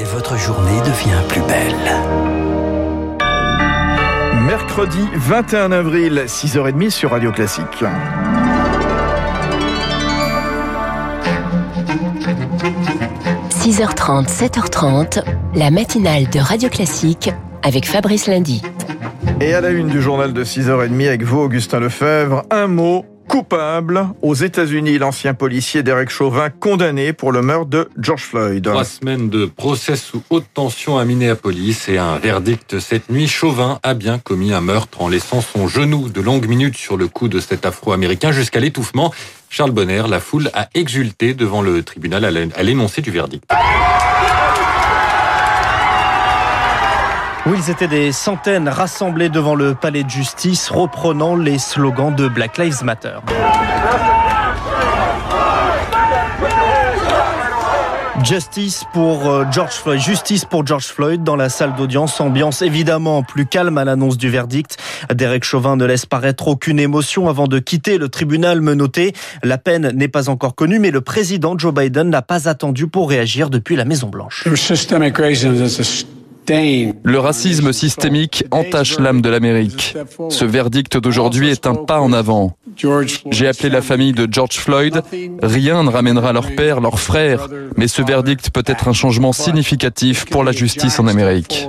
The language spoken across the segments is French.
Et votre journée devient plus belle. Mercredi 21 avril, 6h30 sur Radio Classique. « 6h30, 7h30, la matinale de Radio Classique avec Fabrice Lundy. Et à la une du journal de 6h30 avec vous, Augustin Lefebvre, un mot coupable. Aux États-Unis, l'ancien policier Derek Chauvin condamné pour le meurtre de George Floyd. Trois semaines de procès sous haute tension à Minneapolis et un verdict cette nuit. Chauvin a bien commis un meurtre en laissant son genou de longues minutes sur le cou de cet Afro-Américain jusqu'à l'étouffement. Charles Bonner, la foule a exulté devant le tribunal à l'énoncé du verdict. Oui, ils étaient des centaines rassemblés devant le palais de justice, reprenant les slogans de Black Lives Matter. Justice pour euh, George Floyd, justice pour George Floyd dans la salle d'audience, ambiance évidemment plus calme à l'annonce du verdict. Derek Chauvin ne laisse paraître aucune émotion avant de quitter le tribunal menotté. La peine n'est pas encore connue, mais le président Joe Biden n'a pas attendu pour réagir depuis la Maison Blanche. Racisme systémique entache l'âme de l'Amérique. Ce verdict d'aujourd'hui est un pas en avant. J'ai appelé la famille de George Floyd. Rien ne ramènera leur père, leur frère, mais ce verdict peut être un changement significatif pour la justice en Amérique.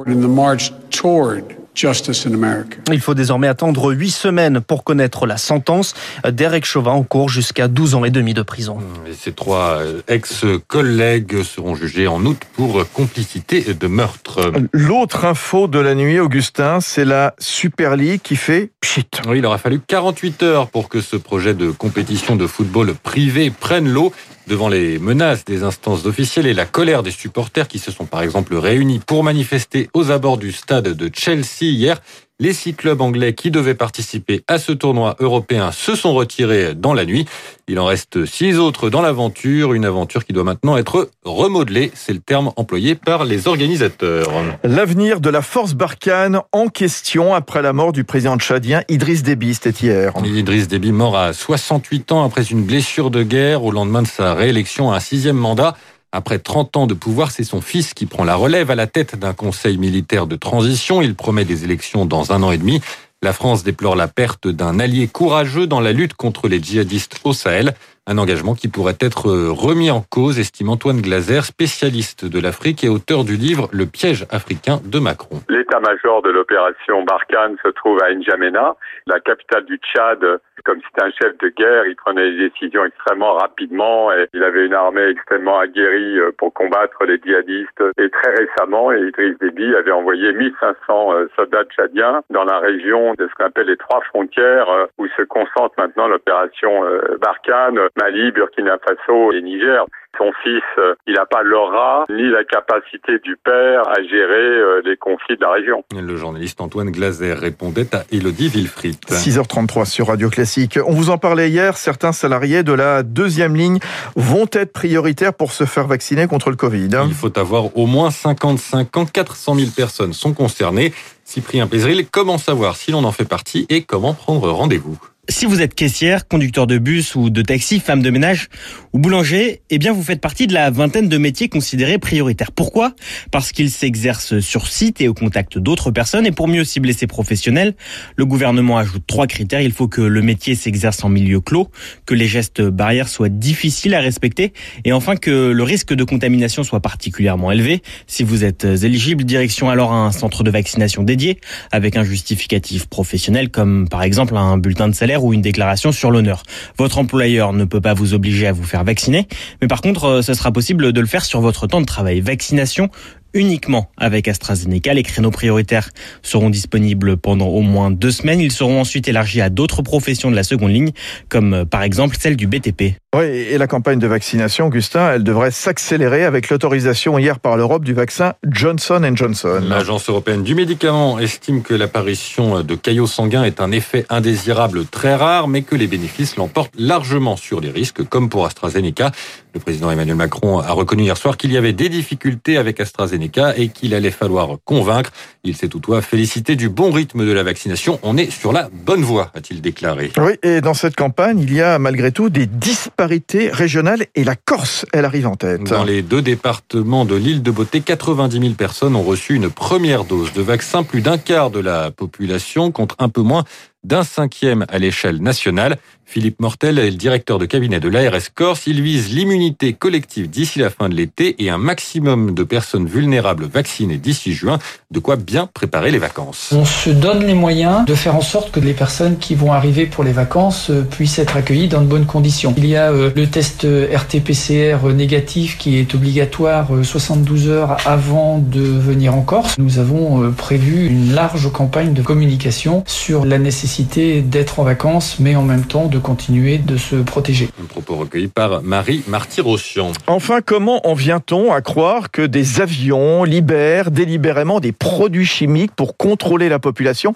Il faut désormais attendre huit semaines pour connaître la sentence. Derek Chauvin en cours jusqu'à 12 ans et demi de prison. Et ces trois ex-collègues seront jugés en août pour complicité de meurtre. L'autre info de la nuit, Augustin, c'est la Super League qui fait pchit. Oui, il aura fallu 48 heures pour que ce projet de compétition de football privé prenne l'eau devant les menaces des instances officielles et la colère des supporters qui se sont par exemple réunis pour manifester aux abords du stade de Chelsea hier. Les six clubs anglais qui devaient participer à ce tournoi européen se sont retirés dans la nuit. Il en reste six autres dans l'aventure, une aventure qui doit maintenant être remodelée, c'est le terme employé par les organisateurs. L'avenir de la force Barkhane en question après la mort du président tchadien Idriss Déby, c'était hier. Idriss Déby mort à 68 ans après une blessure de guerre au lendemain de sa réélection à un sixième mandat. Après 30 ans de pouvoir, c'est son fils qui prend la relève à la tête d'un conseil militaire de transition. Il promet des élections dans un an et demi. La France déplore la perte d'un allié courageux dans la lutte contre les djihadistes au Sahel. Un engagement qui pourrait être remis en cause, estime Antoine Glaser, spécialiste de l'Afrique et auteur du livre Le piège africain de Macron. L'état-major de l'opération Barkhane se trouve à N'Djamena, la capitale du Tchad. Comme c'était un chef de guerre, il prenait des décisions extrêmement rapidement et il avait une armée extrêmement aguerrie euh, pour combattre les djihadistes. Et très récemment, Idriss Déby avait envoyé 1500 euh, soldats tchadiens dans la région de ce qu'on appelle les trois frontières euh, où se concentre maintenant l'opération Barkhane Mali, Burkina Faso et Niger. Son fils, euh, il n'a pas l'aura ni la capacité du père à gérer euh, les conflits de la région. Le journaliste Antoine Glaser répondait à Elodie Wilfried. 6h33 sur Radio Classique. On vous en parlait hier, certains salariés de la deuxième ligne vont être prioritaires pour se faire vacciner contre le Covid. Il faut avoir au moins 55 ans, 400 000 personnes sont concernées. Cyprien Pézril, comment savoir si l'on en fait partie et comment prendre rendez-vous? Si vous êtes caissière, conducteur de bus ou de taxi, femme de ménage ou boulanger, eh bien vous faites partie de la vingtaine de métiers considérés prioritaires. Pourquoi? Parce qu'ils s'exercent sur site et au contact d'autres personnes. Et pour mieux cibler ces professionnels, le gouvernement ajoute trois critères. Il faut que le métier s'exerce en milieu clos, que les gestes barrières soient difficiles à respecter et enfin que le risque de contamination soit particulièrement élevé. Si vous êtes éligible, direction alors un centre de vaccination dédié avec un justificatif professionnel comme par exemple un bulletin de salaire ou une déclaration sur l'honneur. Votre employeur ne peut pas vous obliger à vous faire vacciner, mais par contre, euh, ce sera possible de le faire sur votre temps de travail. Vaccination uniquement avec AstraZeneca. Les créneaux prioritaires seront disponibles pendant au moins deux semaines. Ils seront ensuite élargis à d'autres professions de la seconde ligne, comme euh, par exemple celle du BTP. Oui, et la campagne de vaccination, Augustin, elle devrait s'accélérer avec l'autorisation hier par l'Europe du vaccin Johnson Johnson. L'Agence européenne du médicament estime que l'apparition de caillots sanguins est un effet indésirable très rare, mais que les bénéfices l'emportent largement sur les risques, comme pour AstraZeneca. Le président Emmanuel Macron a reconnu hier soir qu'il y avait des difficultés avec AstraZeneca AstraZeneca et qu'il allait falloir convaincre. Il s'est toutefois félicité du bon rythme de la vaccination. On est sur la bonne voie, a-t-il déclaré. Oui, et dans cette campagne, il y a malgré tout des disparités régionales et la Corse, elle arrive en tête. Dans les deux départements de l'île de Beauté, 90 000 personnes ont reçu une première dose de vaccin, plus d'un quart de la population contre un peu moins d'un cinquième à l'échelle nationale. Philippe Mortel est le directeur de cabinet de l'ARS Corse. Il vise l'immunité collective d'ici la fin de l'été et un maximum de personnes vulnérables vaccinées d'ici juin. De quoi bien préparer les vacances. On se donne les moyens de faire en sorte que les personnes qui vont arriver pour les vacances euh, puissent être accueillies dans de bonnes conditions. Il y a euh, le test RT-PCR négatif qui est obligatoire 72 euh, heures avant de venir en Corse. Nous avons prévu une large campagne de communication sur la nécessité d'être en vacances, mais en même temps de continuer de se protéger. Un propos recueilli par Marie Martyr-Rossian. Enfin, comment en vient-on à croire que des avions libèrent délibérément des produits chimiques pour contrôler la population?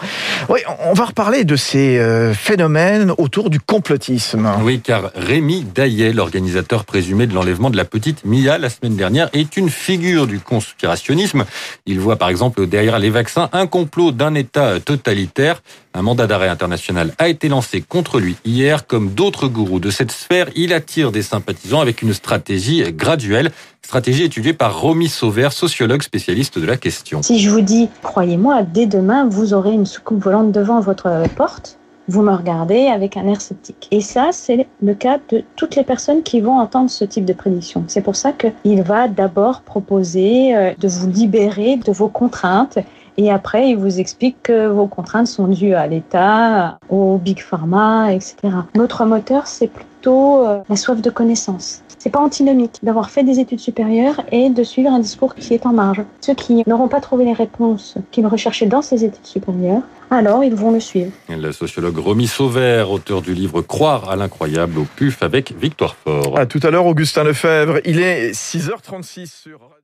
Oui, on va reparler de ces euh, phénomènes autour du complotisme. Oui, car Rémi Daillet, l'organisateur présumé de l'enlèvement de la petite Mia la semaine dernière, est une figure du conspirationnisme. Il voit par exemple derrière les vaccins un complot d'un État totalitaire. Un mandat d'arrêt international a été lancé contre lui hier. Comme d'autres gourous de cette sphère, il attire des sympathisants avec une stratégie graduelle. Stratégie étudiée par Romy Sauvert, sociologue spécialiste de la question. Si je vous dis, croyez-moi, dès demain, vous aurez une soucoupe volante devant votre porte, vous me regardez avec un air sceptique. Et ça, c'est le cas de toutes les personnes qui vont entendre ce type de prédiction. C'est pour ça qu'il va d'abord proposer euh, de vous libérer de vos contraintes et après, il vous explique que vos contraintes sont dues à l'État, au Big Pharma, etc. Notre moteur, c'est plutôt euh, la soif de connaissance. C'est pas antinomique d'avoir fait des études supérieures et de suivre un discours qui est en marge. Ceux qui n'auront pas trouvé les réponses qu'ils recherchaient dans ces études supérieures, alors ils vont le suivre. Le sociologue Romy Sauvert, auteur du livre Croire à l'incroyable au PUF avec Victoire Fort. À tout à l'heure, Augustin Lefebvre. Il est 6h36 sur